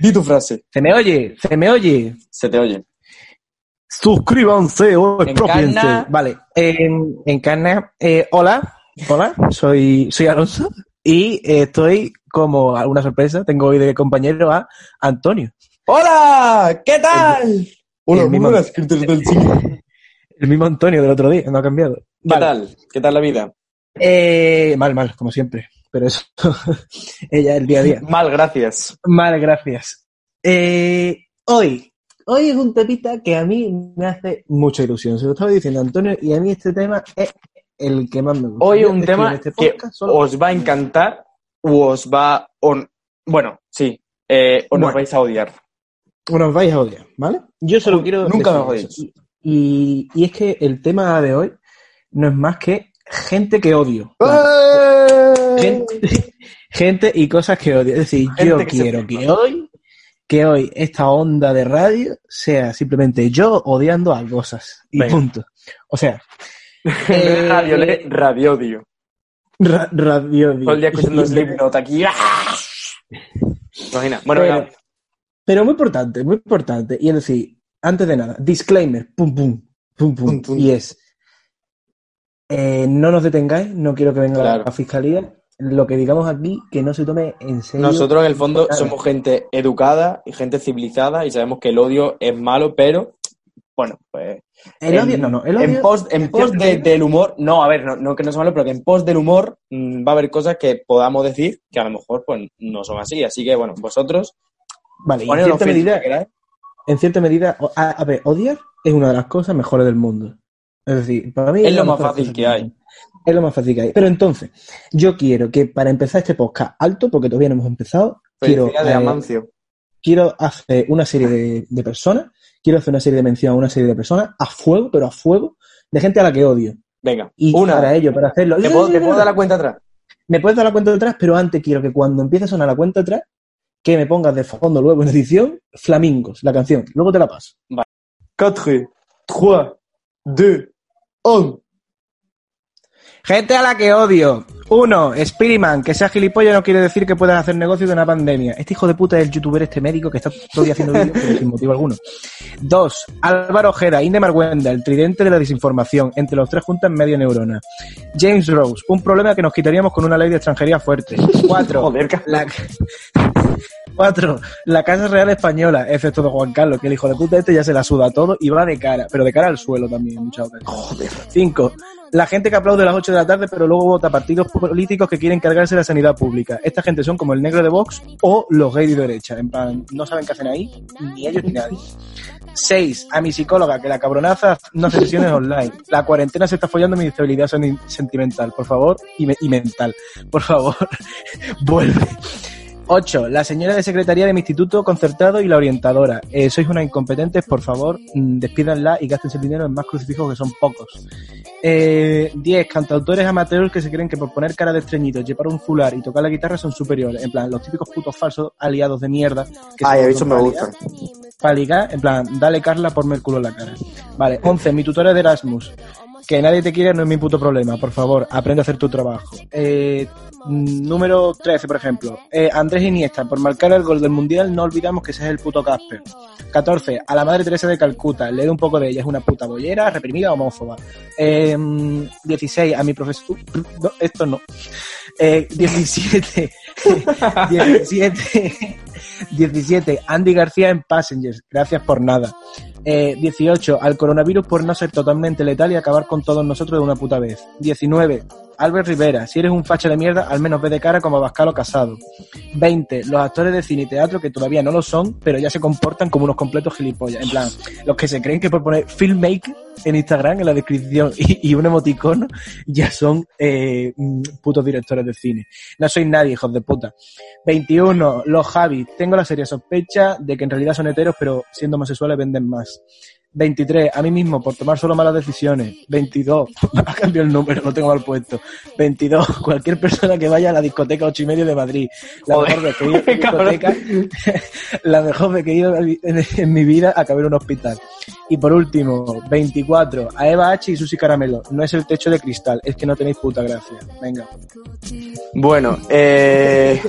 Di tu frase, Se me oye, se me oye. se te oye. Suscríbanse o expropiense. Vale, en, encarna. eh, hola, hola, soy, soy Alonso y eh, estoy como alguna sorpresa. Tengo hoy de compañero a Antonio, ¡Hola! ¿Qué tal? Hola, el mismo- del cine. el mismo Antonio del otro día, no ha cambiado. ¿Qué Vale. tal? ¿Qué tal la vida? Eh, mal, mal, como siempre. Pero eso, ella el día a día. Mal, gracias. Mal, gracias. Eh, hoy, hoy es un temita que a mí me hace mucha ilusión. Se lo estaba diciendo Antonio y a mí este tema es el que más me gusta. Hoy un tema este que solo- os va a encantar o os va... o- bueno, sí, eh, o nos vais a odiar. Bueno, os vais a odiar, ¿vale? Yo solo quiero. Nunca me eso. Y, y es que el tema de hoy no es más que gente que odio. Gente, gente y cosas que odio. Es decir, Gente yo quiero que hoy, que hoy esta onda de radio sea simplemente yo odiando a cosas. Y Venga. punto. O sea, Eh, radio, le- radiodio. ra- radio. Todo el día escuchando Slipknot aquí. Imagina. Bueno, Pero-. Pero muy importante, muy importante. Y es decir, antes de nada, disclaimer, pum, pum, pum, pum. Pum, pum. Y es, eh, no nos detengáis, no quiero que venga Claro. la fiscalía. Lo que digamos aquí, que no se tome en serio. Nosotros en el fondo Claro. somos gente educada y gente civilizada y sabemos que el odio es malo, pero bueno, pues El en, odio, no, no, el odio. en pos, en en pos cierta de- medida- del humor, no, a ver, no, no que no sea malo, pero que en pos del humor mm, va a haber cosas que podamos decir que a lo mejor pues no son así. Así que bueno, vosotros Vale, y en cierta, medida, que en cierta medida, a, a ver, odiar es una de las cosas mejores del mundo. Es decir, para mí Es lo más fácil que hay. Es lo más fácil que hay. Pero entonces, yo quiero que para empezar este podcast alto, porque todavía no hemos empezado, quiero, eh, quiero hacer una serie de, de personas, quiero hacer una serie de mención a una serie de personas a fuego, pero a fuego, de gente a la que odio. Venga, Y una. para ello, para hacerlo. ¿Te puedo, te puedo dar la cuenta atrás? Me puedes dar la cuenta atrás, pero antes quiero que cuando empiece a sonar la cuenta atrás, que me pongas de fondo luego en edición Flamingos, la canción. Luego te la paso. 4, 3, 2, 1. Gente a la que odio. Uno, Spiderman, que sea gilipollas no quiere decir que puedas hacer negocio de una pandemia. Este hijo de puta es el youtuber este médico que está todo día haciendo vídeos sin motivo alguno. Dos, Álvaro Ojeda, Indemar Wenda, el tridente de la desinformación, entre los tres juntas media neurona. James Rose, un problema que nos quitaríamos con una ley de extranjería fuerte. Cuatro, Joder, la... Cuatro, la Casa Real Española, excepto de Juan Carlos, que el hijo de puta este ya se la suda todo y va de cara, pero de cara al suelo también, muchas ocasiones. Cinco, la gente que aplaude a las 8 de la tarde, pero luego vota partidos políticos que quieren cargarse la sanidad pública. Esta gente son como el negro de Vox o los gays de derecha. En plan, no saben qué hacen ahí, ni ellos ni nadie. Seis, a mi psicóloga, que la cabronaza no hace sesiones online. La cuarentena se está follando mi estabilidad sen- sentimental, por favor, y mental. Por favor, vuelve. 8. La señora de secretaría de mi instituto concertado y la orientadora. Eh, sois unas incompetentes, por favor, mm, despídanla y gástense el dinero en más crucifijos que son pocos. Eh, 10. Cantautores amateurs que se creen que por poner cara de estreñitos, llevar un fular y tocar la guitarra son superiores. En plan, los típicos putos falsos aliados de mierda. Que Ay, eso me gusta. Para ligar, en plan, dale Carla por el culo en la cara. Vale. 11. Mi tutora de Erasmus. Que nadie te quiere no es mi puto problema. Por favor, aprende a hacer tu trabajo. Eh, número 13, por ejemplo. Eh, Andrés Iniesta, por marcar el gol del Mundial, no olvidamos que ese es el puto Casper. 14. A la Madre Teresa de Calcuta. Leer un poco de ella. Es una puta bollera, reprimida, homófoba. Eh, 16. A mi profesor... No, esto no. Eh, 17. 17. 17. Andy García en Passengers. Gracias por nada. Eh, 18. Al coronavirus por no ser totalmente letal y acabar con todos nosotros de una puta vez. 19. Albert Rivera. Si eres un facha de mierda, al menos ve de cara como Abascal o Casado. 20. Los actores de cine y teatro que todavía no lo son, pero ya se comportan como unos completos gilipollas. En plan, los que se creen que por poner filmmaker en Instagram, en la descripción, y, un emoticono, ya son eh, mm, putos directores de cine. No sois nadie, hijos de puta. 21. Los Javis. Tengo la seria sospecha de que en realidad son heteros, pero siendo homosexuales venden más. 23, a mí mismo, por tomar solo malas decisiones. 22, ha cambiado el número, lo tengo mal puesto. 22, cualquier persona que vaya a la discoteca 8 y medio de Madrid. La mejor vez que he discoteca, la mejor vez que he ido en, mi vida acabé en un hospital. Y por último, 24, a Eva H y Susi Caramelo. No es el techo de cristal, es que no tenéis puta gracia. Venga. Bueno, eh,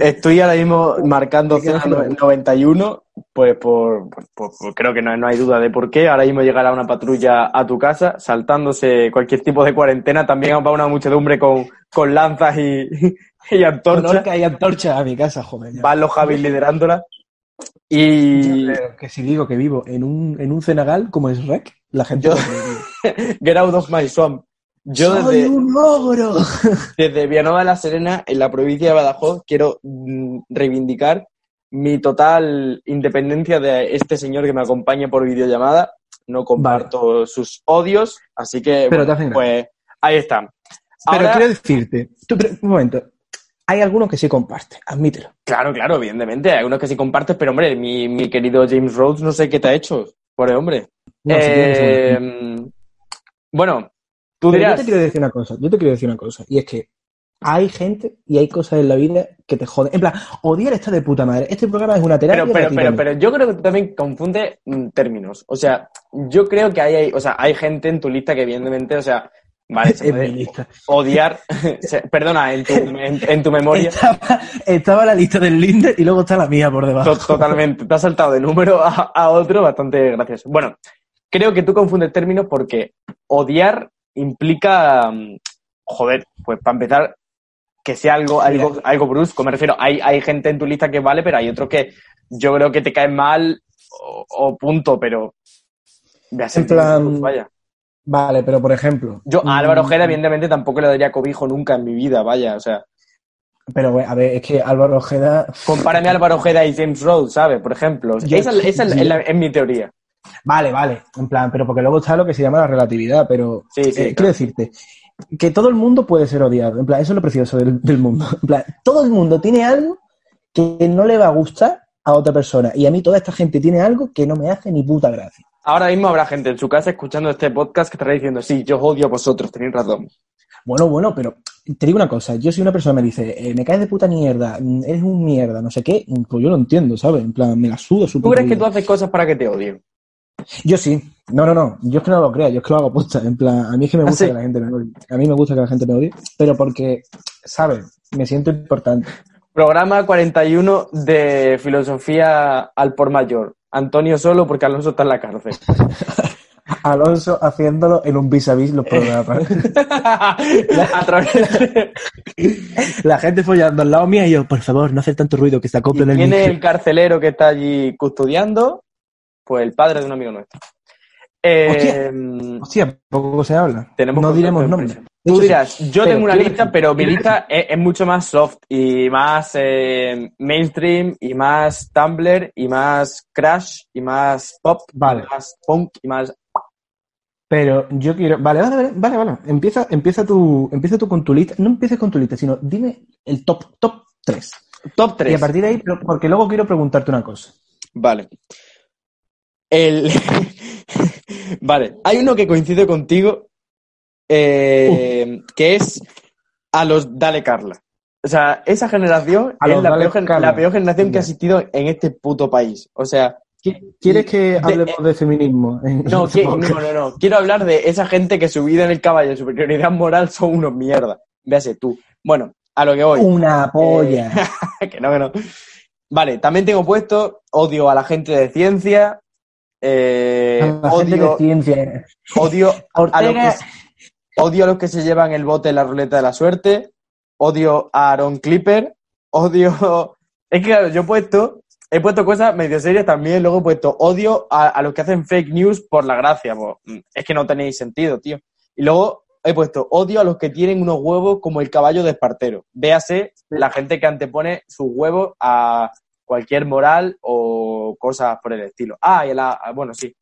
estoy ahora mismo marcando 091 pues por, por- por- por- creo que no, no hay duda de por qué. Ahora mismo llegará una patrulla a tu casa, saltándose cualquier tipo de cuarentena. También va una muchedumbre con, con lanzas y, y antorchas. Honor que hay antorcha a mi casa, ya. Van los Javis liderándola. Y que si digo que vivo en un, en un cenagal como es Rec, la gente... Yo-. Get out of my swamp. Yo ¡Soy desde, un ogro! desde Villanueva de la Serena, en la provincia de Badajoz, quiero mm, reivindicar mi total independencia de este señor que me acompaña por videollamada. No comparto sus odios, así que Pero te bueno, pues ahí está. Pero quiero decirte, tú, pero, un momento, hay algunos que sí comparte, admítelo. Claro, claro, evidentemente. Hay unos que sí compartes, pero hombre, mi, mi querido James Rhodes, no sé qué te ha hecho. Pobre hombre. No, Eh, bueno. bueno, tú Pero yo dirás. te quiero decir una cosa, yo te quiero decir una cosa, y es que hay gente y hay cosas en la vida que te joden. En plan, odiar está de puta madre. Este programa es una terapia. Pero, pero, pero, pero yo creo que tú también confunde mm, términos. O sea, yo creo que hay, hay- o sea, hay gente en tu lista que evidentemente, o sea, vale, se puede lista. odiar, perdona, en tu, en, en tu memoria, Estaba, estaba la lista del Linder y luego está la mía por debajo. to- totalmente, te has saltado de número a, a otro bastante gracioso. Bueno, creo que tú confundes términos porque odiar implica, mm, joder, pues para empezar, que sea algo, algo, algo brusco. Me refiero, hay, hay gente en tu lista que vale, pero hay otros que yo creo que te caen mal o, o punto, pero. sé, En plan- vaya. Vale, pero por ejemplo. Yo a Álvaro mm, Ojeda, evidentemente, tampoco le daría cobijo nunca en mi vida, vaya. O sea, Pero a ver, es que Álvaro Ojeda. compárame a Álvaro Ojeda y James Rhodes, ¿sabes? Por ejemplo. Yo- esa esa es, la- es mi teoría. Vale, vale. En plan, pero porque luego está lo que se llama la relatividad, pero. Sí, sí, eh, claro. Quiero decirte que todo el mundo puede ser odiado. En plan, eso es lo precioso del, del mundo. En plan, todo el mundo tiene algo que no le va a gustar a otra persona. Y a mí toda esta gente tiene algo que no me hace ni puta gracia. Ahora mismo habrá gente en su casa escuchando este podcast que estará diciendo, sí, yo odio a vosotros, tenéis razón. Bueno, bueno, pero te digo una cosa. Yo si una persona me dice, eh, me caes de puta mierda, eres un mierda, no sé qué, pues yo lo entiendo, ¿sabes? En plan, me la sudo su ¿Tú crees que tú haces cosas para que te odien? Yo sí. No, no, no. Yo es que no lo crea, yo es que lo hago posta. En plan, a mí es que me ¿Ah, gusta sí? que la gente me odie. A mí me gusta que la gente me odie, pero porque, ¿sabes? Me siento importante. Programa 41 de filosofía al por mayor. Antonio solo porque Alonso está en la cárcel. Alonso haciéndolo en un vis a vis los programas. a través de... la gente follando al lado mía y yo, por favor, no hacer tanto ruido que se acople en el Viene micro. el carcelero que está allí custodiando, pues el padre de un amigo nuestro. Eh, Hostia, poco se habla. Tenemos no diremos nombres. Tú dirás, yo Pero tengo una lista, pero mi lista es, es mucho más soft y más eh, mainstream y más Tumblr y más crash y más pop Vale. y más punk y más... Pero yo quiero. Vale, vale, vale, vale, vale. Empieza, empieza tú, empieza tú con tu lista. No empieces con tu lista, sino dime el top, top 3. Top Y 3. a partir de ahí, porque luego quiero preguntarte una cosa. Vale. El... vale, hay uno que coincide contigo, eh, que es a los Dale Carla. O sea, esa generación A es la peor, gen- Carla. la peor generación que ha existido en este puto país. O sea, ¿Qui- ¿Quieres que De- hablemos de, feminismo? no, qui- no, no, no. Quiero hablar de esa gente que su vida en el caballo y superioridad moral son unos mierda. Véase tú. Bueno, a lo que voy. Una polla. que no, que no. Vale, también tengo puesto odio a la gente de ciencia. Eh, la de odio, ciencia. odio, a los Ortega, que, odio a los que se llevan el bote en la ruleta de la suerte. Odio a Aaron Clipper. Odio. Es que claro, yo he puesto. He puesto cosas medio serias también. Luego he puesto odio a, a los que hacen fake news por la gracia. pues, mm, es que no tenéis sentido, tío. Y luego he puesto odio a los que tienen unos huevos como el caballo de Espartero. Véase la gente que antepone sus huevos a cualquier moral o cosas por el estilo. Ah, y a la, a- bueno, sí.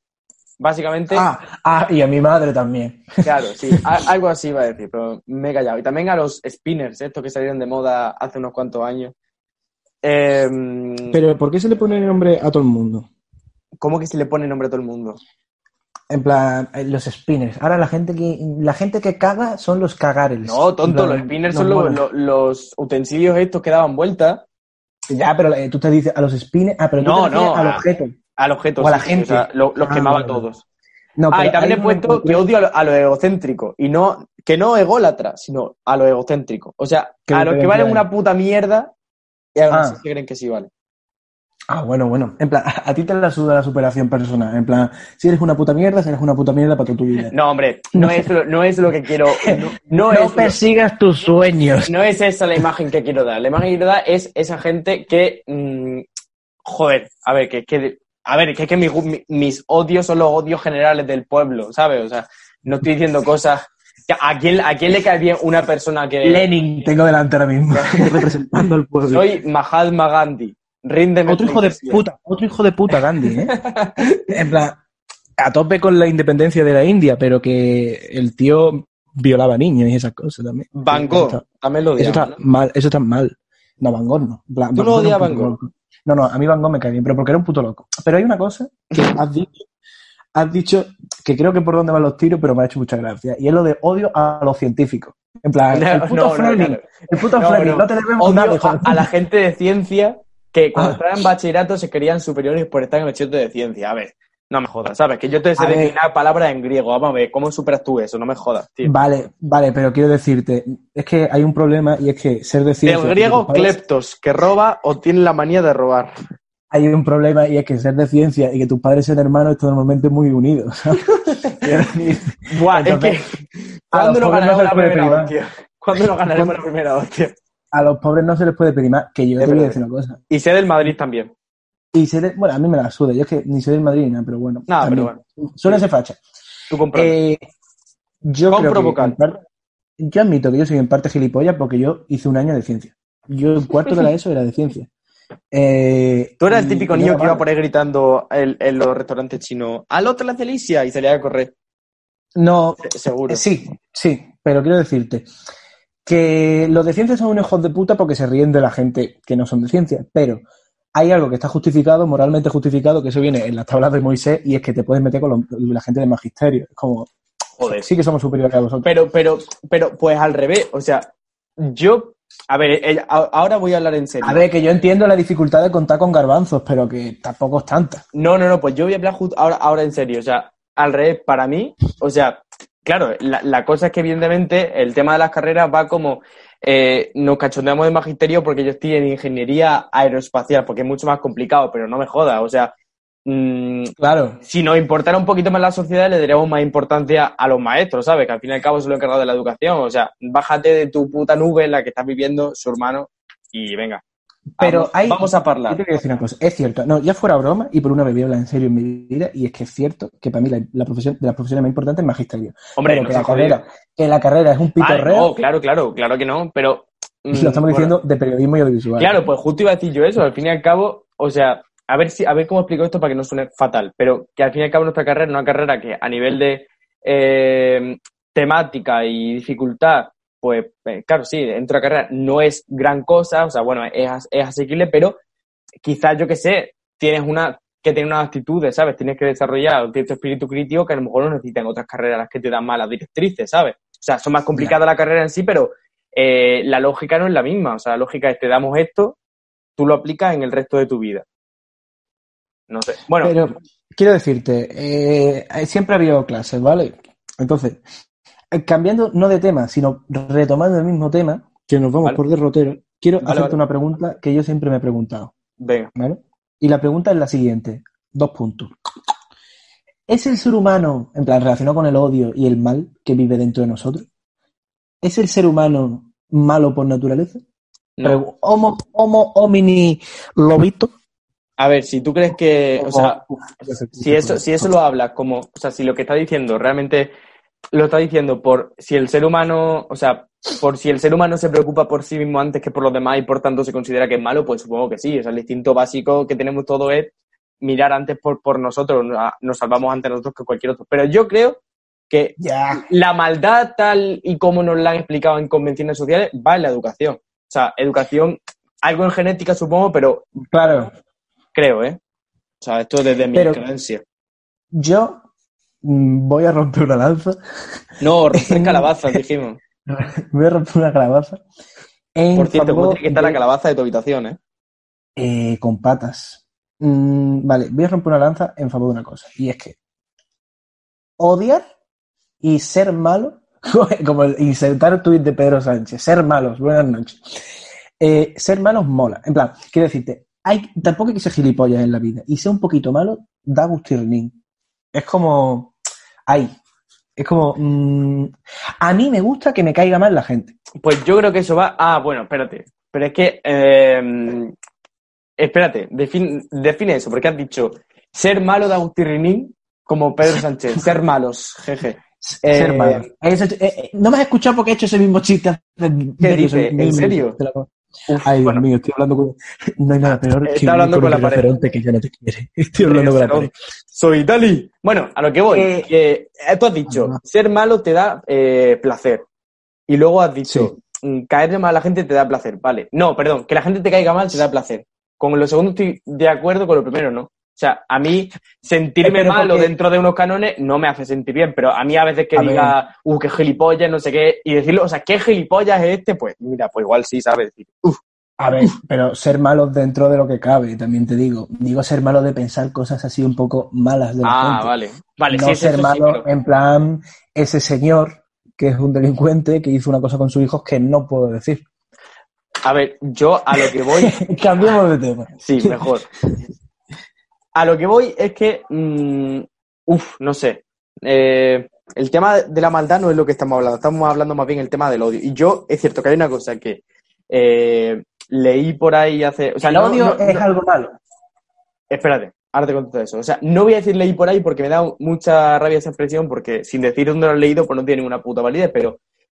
Básicamente, Ah, ah, y a mi madre también. claro, sí, algo así iba a decir, pero me he callado. Y también a los spinners, estos que salieron de moda hace unos cuantos años. Em, Pero ¿por qué se le pone el nombre a todo el mundo? ¿Cómo que se le pone nombre a todo el mundo? En plan, eh, los spinners. Ahora la gente que la gente que caga son los cagares. No, tonto, los spinners son los, monos. los- los utensilios estos que daban vuelta Ya, pero eh, tú te dices a los spinners. Ah, pero tú No, te no, al a- objeto. al objeto. O a la sí, gente. o sea, lo- los Ah, quemaba vale. todos. No, ah, y también hay he puesto que odio a lo, a lo egocéntrico. Y no, que no ególatra, sino a lo egocéntrico. O sea, ¿Qué a los que valen una puta mierda y Ah. así se creen que sí vale. Ah, bueno, bueno. En plan, a ti te la suda la superación personal. En plan, si eres una puta mierda, serás una puta mierda para toda tu vida. No, hombre, no es lo, no es lo que quiero. No, no No es lo- persigas tus sueños. no es esa la imagen que quiero dar. La imagen que quiero dar es esa gente que. mm, joder, a ver, que, que a ver, que es que mi- mi- mis odios son los odios generales del pueblo, ¿sabes? O sea, no estoy diciendo cosas. ¿A quién, ¿A quién le cae bien una persona que. Lenin tengo delante ahora mismo, representando al pueblo. Soy Mahatma Gandhi. Ríndeme. Otro hijo de puta, otro hijo de puta Gandhi, ¿eh? En plan, a tope con la independencia de la India, pero que el tío violaba niños y esas cosas también. Van Eso Gogh, está- también lo Eso odiaba. está mal, eso está mal. No, Van Gogh no. ¿Tú era odias Van Gogh? loco. No, no, a mí Van Gogh me cae bien, pero porque era un puto loco. Pero hay una cosa que has dicho, has dicho que creo que por dónde van los tiros, pero me ha hecho mucha gracia. Y es lo de odio a los científicos. En plan, No, el puto no, Fleming, el puto Fleming, no. te debemos Odio nada, a, a la gente de ciencia que cuando Ah. estaban en bachillerato se creían superiores por estar en el bachillerato de ciencia. A ver, no me jodas, ¿sabes? Que yo te sé declinar palabras en griego. Vamos a ver, ¿cómo superas tú eso? No me jodas, tío. Vale, vale, pero quiero decirte, es que hay un problema y es que ser de ciencia... Del griego, kleptos, que roba o tiene la manía de robar. Hay un problema y es que ser de ciencia y que tus padres sean hermanos están normalmente muy unidos. ¿sabes? Buah, Entonces, es que... ¿Cuándo nos ganaremos la primera hostia? ¿Cuándo nos ganaremos la primera hostia? A los pobres no se les puede pedir más, que yo Es te voy a decir una cosa. Y sé del Madrid también. Y ser de- bueno, a mí me la suda, yo es que ni soy del Madrid ni nada, pero bueno. Nada, pero también. Suele ser facha. Tú compras. Eh, yo Compro creo que parte- yo admito que yo soy en parte gilipollas porque yo hice un año de ciencia. Yo en cuarto de la ESO era de ciencia. Eh, Tú eras el típico niño que iba por ahí gritando en, en los restaurantes chinos, al otro la delicia, y salía a correr. No, Se- Seguro. Eh, Sí, sí, pero quiero decirte que los de ciencia son unos hijos de puta porque se ríen de la gente que no son de ciencia, pero hay algo que está justificado, moralmente justificado, que eso viene en las tablas de Moisés y es que te puedes meter con la gente del magisterio. Es como, Joder. sí que somos superiores a vosotros. Pero, pero, pero, pues al revés. O sea, yo. A ver, eh, ahora voy a hablar en serio. A ver, que yo entiendo la dificultad de contar con garbanzos, pero que tampoco es tanta. No, no, no, pues yo voy a hablar ahora en serio. O sea, al revés, para mí, o sea, claro, la, la cosa es que evidentemente el tema de las carreras va como. eh, nos cachondeamos de magisterio porque yo estoy en ingeniería aeroespacial, porque es mucho más complicado, pero no me joda. O sea, mm, Claro. si nos importara un poquito más la sociedad, le daríamos más importancia a los maestros, ¿sabes? Que al fin y al cabo son los encargados de la educación. O sea, bájate de tu puta nube en la que estás viviendo su hermano y venga. Pero vamos, hay- vamos a Yo hablar. te quiero decir una cosa, es cierto, no, ya fuera broma, y por una vez voy a hablar en serio en mi vida, y es que es cierto que para mí la, la profesión, de las profesiones más importantes es magisterio. Hombre, pero no que, la carrera, que la carrera es un pitorreo, no, claro, claro, claro que no, pero... mm, lo estamos bueno, diciendo de periodismo y audiovisual. Claro, pues justo iba a decir yo eso, al fin y al cabo, o sea, a ver si, a ver cómo explico esto para que no suene fatal, pero que al fin y al cabo nuestra carrera es una carrera que a nivel de eh, temática y dificultad, pues eh, claro, sí, dentro de la carrera no es gran cosa, o sea, bueno, es, es asequible, pero quizás, yo que sé, tienes una que tener unas actitudes, ¿sabes? Tienes que desarrollar un cierto espíritu crítico que a lo mejor no necesitan otras carreras las que te dan malas directrices, ¿sabes? O sea, son más complicadas la carrera en sí, pero eh, la lógica no es la misma. O sea, la lógica es te damos esto, tú lo aplicas en el resto de tu vida. No sé. Bueno, Pero quiero decirte, eh, siempre ha habido clases, ¿vale? Entonces, cambiando no de tema, sino retomando el mismo tema, que nos vamos Vale. por derrotero, quiero Vale, hacerte vale. una pregunta que yo siempre me he preguntado, venga. ¿vale? Y la pregunta es la siguiente, dos puntos. ¿Es el ser humano, en plan, relacionado con el odio y el mal que vive dentro de nosotros? ¿Es el ser humano malo por naturaleza? No. Homo, homo homini lobito. A ver, si tú crees que, o sea, si eso, si eso lo hablas como, o sea, si lo que está diciendo realmente lo está diciendo por si el ser humano, o sea, por si el ser humano se preocupa por sí mismo antes que por los demás y por tanto se considera que es malo, pues supongo que sí. O sea, el instinto básico que tenemos todo es mirar antes por, por nosotros, nos salvamos ante nosotros que cualquier otro. Pero yo creo que la maldad tal y como nos la han explicado en convenciones sociales va en la educación. O sea, educación, algo en genética supongo, pero Claro, creo, ¿eh? O sea, esto desde mi Pero- creencia. yo voy a romper una lanza. No, romper calabazas, dijimos. voy a romper una calabaza. En Por cierto, ¿cómo favor tiene que estar la calabaza de tu habitación, eh? eh, con patas. Mm, vale, voy a romper una lanza en favor de una cosa. Y es que odiar y ser malo, como el insertar el tuit de Pedro Sánchez, ser malos, buenas noches. Eh, ser malos mola. En plan, quiero decirte, hay, tampoco hay que ser gilipollas en la vida. Y ser un poquito malo da gustirrín. Es como. Ay. Es como. mm, a mí me gusta que me caiga mal la gente. Pues yo creo que eso va. Ah, bueno, espérate. Pero es que. eh, espérate, defin- define eso, porque has dicho ser malo de Agustín como Pedro Sánchez. ser malos, jeje. Eh, ser malo. Eso- eh, eh, no me has escuchado porque he hecho ese mismo chiste ¿Qué medio dice? segundo. ¿En serio? Uf, Ay, Dios bueno, mío, estoy hablando con. No hay nada peor Está que hablando un con la pared. que ya no te quiere. Estoy hablando con la pared. Soy Dali. Bueno, a lo que voy. Eh, que, eh, tú has dicho, ah. ser malo te da eh, placer. Y luego has dicho, mm, caerle mal a la gente te da placer. Vale. No, perdón, que la gente te caiga mal te da placer. Con lo segundo estoy de acuerdo, con lo primero no. O sea, a mí sentirme pero malo porque- dentro de unos canones no me hace sentir bien, pero a mí a veces que A diga, uh, qué gilipollas, no sé qué, y decirlo, o sea, qué gilipollas es este, pues mira, pues igual sí, ¿sabes? Decir, uf, A ver, pero ser malos dentro de lo que cabe, también te digo. Digo ser malo de pensar cosas así un poco malas de la ah, gente. vale. Vale, no sí, eso ser sí, malo pero- en plan ese señor que es un delincuente que hizo una cosa con sus hijos que no puedo decir. A ver, yo a lo que voy Cambiemos de tema. Sí, mejor. A lo que voy es que, mm, uff, no sé. Eh, el tema de la maldad no es lo que estamos hablando, estamos hablando más bien el tema del odio. Y yo, es cierto que hay una cosa que eh, leí por ahí hace. O sea, El no- odio no- es no- algo malo. Espérate, ahora te contesto eso. O sea, no voy a decir leí por ahí porque me da mucha rabia esa expresión, porque sin decir dónde lo he leído, pues no tiene ninguna puta validez, pero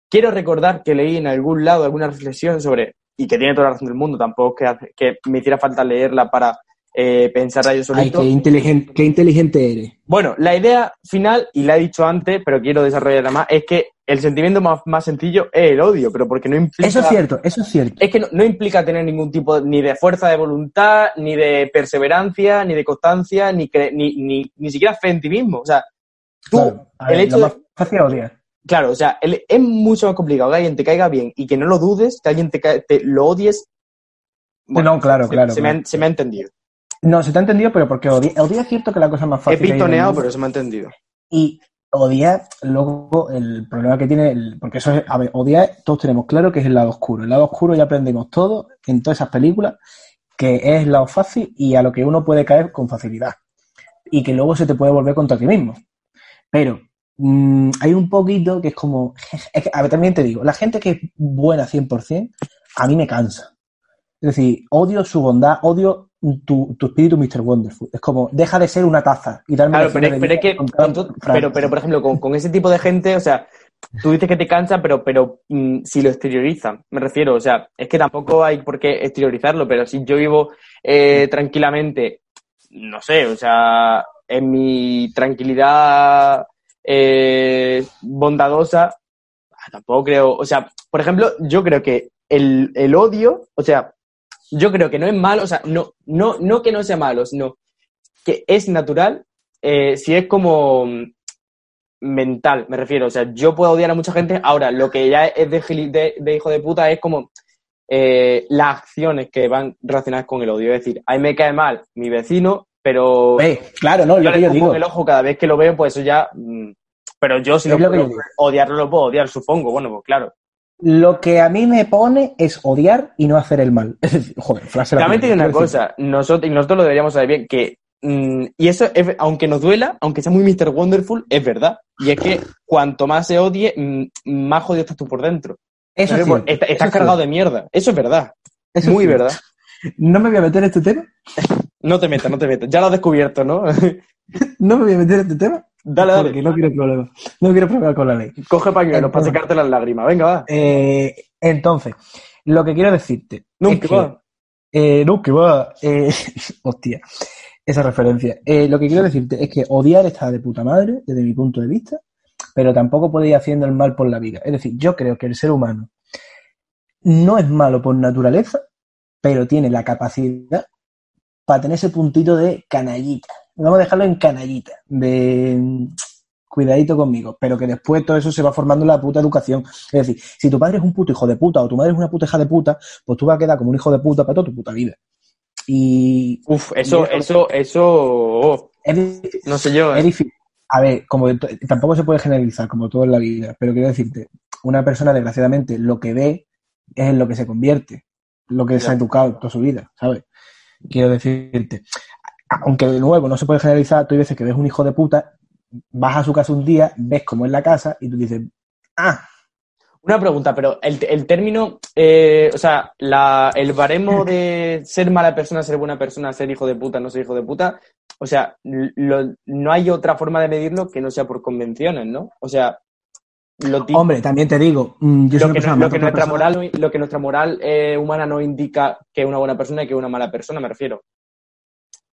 quiero recordar que leí en algún lado alguna reflexión sobre, y que tiene toda la razón del mundo, tampoco que, que me hiciera falta leerla para eh, pensar a yo Ay, solito. qué inteligente, qué inteligente eres. Bueno, la idea final, y la he dicho antes, pero quiero desarrollarla más, es que el sentimiento más, más sencillo es el odio, pero porque no implica... Eso es cierto, eso es cierto. Es que no, no implica tener ningún tipo ni de fuerza de voluntad, ni de perseverancia, ni de constancia, ni, cre- ni, ni, ni siquiera fe en ti mismo. O sea, tú, Claro, a el ver, hecho lo de- más fácil es odiar. claro, o sea, el- es mucho más complicado que alguien te caiga bien y que no lo dudes, que alguien te, te lo odies. No, claro, se, claro, Se, Me claro. ha, se me ha entendido. No, se te ha entendido, pero porque odiar, odiar es cierto que la cosa más He fácil. pistoneado, mundo. pero se me ha entendido. Y odiar, luego, el problema que tiene, el- porque eso es, a ver, odiar, todos tenemos claro que es el lado oscuro. El lado oscuro ya aprendimos todo en todas esas películas, que es el lado fácil y a lo que uno puede caer con facilidad. Y que luego se te puede volver contra ti mismo. Pero mm, hay un poquito que es como, es que, a ver, también te digo, la gente que es buena 100%, a mí me cansa. Es decir, odio su bondad, odio tu, tu espíritu Mr. Wonderful. Es como, deja de ser una taza y darme Claro, pero, de pero es que, pero, pero por ejemplo, con, con ese tipo de gente, o sea, tú dices que te cansa, pero, pero mm, si lo exteriorizan, me refiero, o sea, es que tampoco hay por qué exteriorizarlo, pero si yo vivo eh, tranquilamente, no sé, o sea, en mi tranquilidad eh, bondadosa, ah, tampoco creo, o sea, por ejemplo, yo creo que el, el odio, o sea, yo creo que no es malo, o sea, no, no, no que no sea malo, sino que es natural eh, si es como mm, mental, me refiero. O sea, yo puedo odiar a mucha gente. Ahora, lo que ya es de, de, de hijo de puta es como eh, las acciones que van relacionadas con el odio. Es decir, a mí me cae mal mi vecino, pero Eh, claro, no, yo lo que yo digo. el ojo cada vez que lo veo, pues eso ya... mm, pero yo si no lo puedo odiarlo, lo puedo odiar, supongo. Bueno, pues claro. Lo que a mí me pone es odiar y no hacer el mal. Es decir, joder, frase También tiene una cosa, nosotros, y nosotros lo deberíamos saber bien, que, mm, y eso, es- aunque nos duela, aunque sea muy Mr. Wonderful, es verdad. Y es que cuanto más se odie, mm, más jodido estás tú por dentro. Eso es cierto, eso estás es cargado de mierda. Eso es verdad. eso es muy verdad. No me voy a meter en este tema. No te metas, no te metas. Ya lo has descubierto, ¿no? No me voy a meter en este tema. Dale, Porque dale. no quiero problemas. No quiero problemas con la ley. Coge pañuelos para secarte las lágrimas. Venga, va. Eh, entonces, lo que quiero decirte. Nunca va. Eh, no, que va. Eh, hostia, esa referencia. Eh, lo que quiero decirte es que odiar está de puta madre, desde mi punto de vista, pero tampoco puede ir haciendo el mal por la vida. Es decir, yo creo que el ser humano no es malo por naturaleza, pero tiene la capacidad para tener ese puntito de canallita. Vamos a dejarlo en canallita, de cuidadito conmigo, pero que después todo eso se va formando en la puta educación. Es decir, si tu padre es un puto hijo de puta o tu madre es una puta hija de puta, pues tú vas a quedar como un hijo de puta para toda tu puta vida. Y Uf, eso, Y eso, eso, oh, es difícil. no sé yo. Es ¿eh? difícil. A ver, como tampoco se puede generalizar, como todo en la vida, pero quiero decirte, una persona desgraciadamente lo que ve es en lo que se convierte, lo que se ha Ya. educado toda su vida, ¿sabes? Quiero decirte, aunque de nuevo no se puede generalizar, tú hay veces que ves un hijo de puta, vas a su casa un día, ves cómo es la casa y tú dices, ah, Una pregunta, pero el, el término, eh, o sea, la, el baremo de ser mala persona, ser buena persona, ser hijo de puta, no ser hijo de puta, o sea, lo- no hay otra forma de medirlo que no sea por convenciones, ¿no? O sea, lo, hombre, también te digo, mm, yo soy lo que, lo que nuestra moral, lo que nuestra moral eh, humana no indica que es una buena persona y que es una mala persona, me refiero.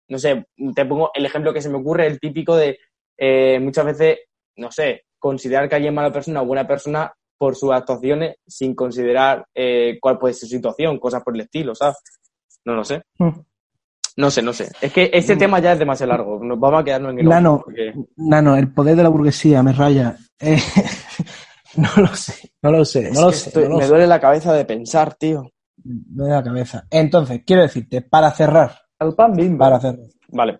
No sé, te pongo el ejemplo que se me ocurre, el típico de eh, muchas veces, no sé, considerar que alguien es mala persona o buena persona por sus actuaciones sin considerar eh, cuál puede ser su situación, cosas por el estilo, ¿sabes? No lo sé. Mm. No sé, no sé. Es que ese tema ya es demasiado largo. Nos vamos a quedarnos en el Nano. porque- Nano, el poder de la burguesía me raya. Eh, no lo sé, no lo sé, Es no lo que sé. estoy- no lo me sé. duele la cabeza de pensar, tío. Me da la cabeza. Entonces, quiero decirte, para cerrar, Al pan bimbo. para cerrar, Vale.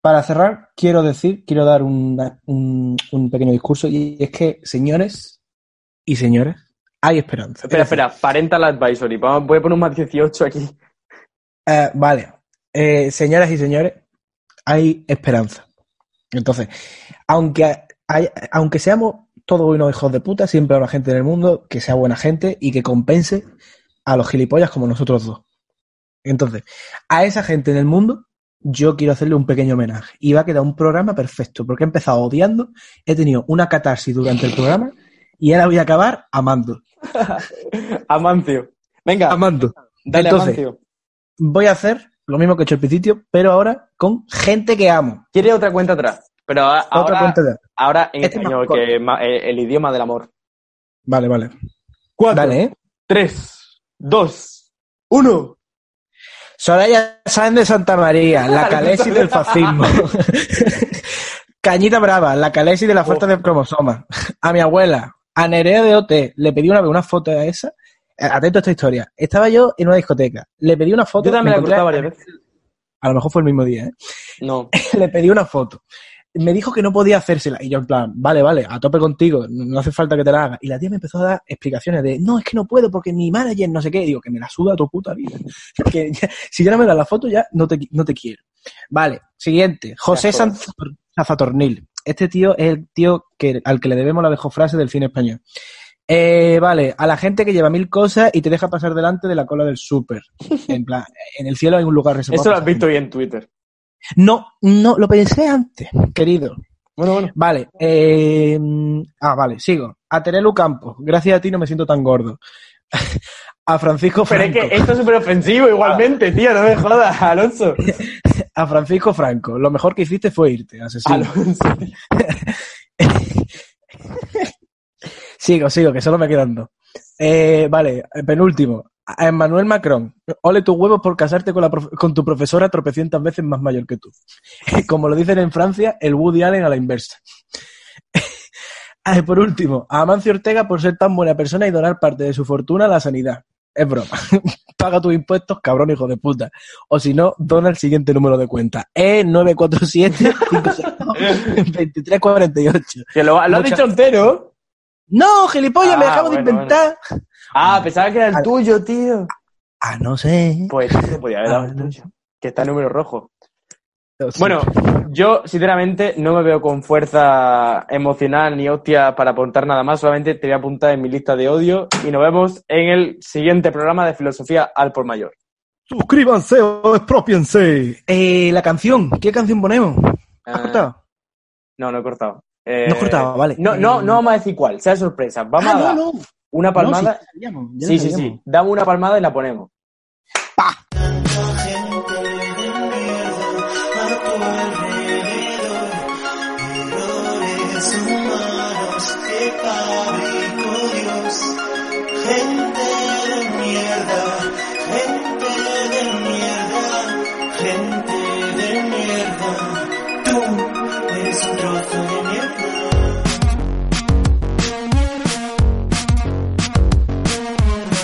para cerrar, quiero decir, quiero dar una- un, un pequeño discurso y es que, señores y señores, hay esperanza. Espera, Es decir, espera, parental advisory. Voy a poner un más 18 aquí. eh, vale, Eh, señoras y señores, hay esperanza. Entonces, aunque, hay- aunque seamos todos unos hijos de puta, siempre habrá gente en el mundo que sea buena gente y que compense a los gilipollas como nosotros dos. Entonces, a esa gente en el mundo, yo quiero hacerle un pequeño homenaje. Y va a quedar un programa perfecto, porque he empezado odiando, he tenido una catarsis durante el programa y ahora voy a acabar amando. Amancio. Venga, Amando. dale Entonces, Amancio. Voy a hacer lo mismo que he hecho al principio, pero ahora con gente que amo. ¿Quiere otra cuenta atrás? Pero Otra ahora, cuenta de... ahora en Este español, que eh, el idioma del amor. Vale, vale. Cuatro, Dale, ¿eh? tres, dos, uno. Soraya Sáenz de Santa María, la calesi del fascismo. Cañita Brava, la calesi de la falta de cromosomas. A mi abuela, a Nerea de OT, le pedí una vez una foto a esa. Eh, Atento a esta historia. Estaba yo en una discoteca. Le pedí una foto. Yo también me la varias veces. A lo mejor fue el mismo día, ¿eh? No. le pedí una foto. Me dijo que no podía hacérsela. Y yo, en plan, vale, vale, a tope contigo, no hace falta que te la haga. Y la tía me empezó a dar explicaciones de, no, es que no puedo porque mi manager no sé qué. Y digo, que me la suda tu puta vida. que ya- si ya no me das la foto, ya no te, no te quiero. Vale, siguiente. José Sanz- Zazatornil. Este tío es el tío que, al que le debemos la mejor frase del cine español. Eh, vale, a la gente que lleva mil cosas y te deja pasar delante de la cola del súper. En plan, en el cielo hay un lugar reservado. Eso lo has visto hoy en Twitter. No, no, lo pensé antes, querido. Bueno, bueno. Vale, eh, ah, vale, sigo. A Terelu Campos, gracias a ti no me siento tan gordo. A Francisco Pero es Franco, que esto es súper ofensivo igualmente, tío. No me jodas, Alonso. a Francisco Franco, lo mejor que hiciste fue irte, asesino. Alonso. Sigo, sigo, que solo me quedan dos. Eh, vale, penúltimo. A Emmanuel Macron, ole tus huevos por casarte con, la con tu profesora tropecientas veces más mayor que tú. Como lo dicen en Francia, el Woody Allen a la inversa. Por último, a Amancio Ortega por ser tan buena persona y donar parte de su fortuna a la sanidad. Es broma. Paga tus impuestos, cabrón hijo de puta. O si no, dona el siguiente número de cuenta. E E947-2348. Que lo, lo has dicho entero. No, gilipollas, me Ah, acabo de bueno, inventar. Ah, pensaba que era el Al- tuyo, tío. Ah, no sé. Pues se podía haber dado Ah, el tuyo. Que está en número rojo. Bueno, yo sinceramente no me veo con fuerza emocional ni hostia para apuntar nada más, solamente te voy a apuntar en mi lista de odio y nos vemos en el siguiente programa de Filosofía al por mayor. suscríbanse o expropiense. Eh, la canción, ¿qué canción ponemos? ¿Has Ah, cortado? No, no he cortado. Eh, No has cortado, vale. No, no, Eh, no vamos a decir cuál, sea sorpresa. Vamos ah, a no, no. Una palmada. No, sí, sabíamos, sí, sí, sí. Dame una palmada y la ponemos. Errores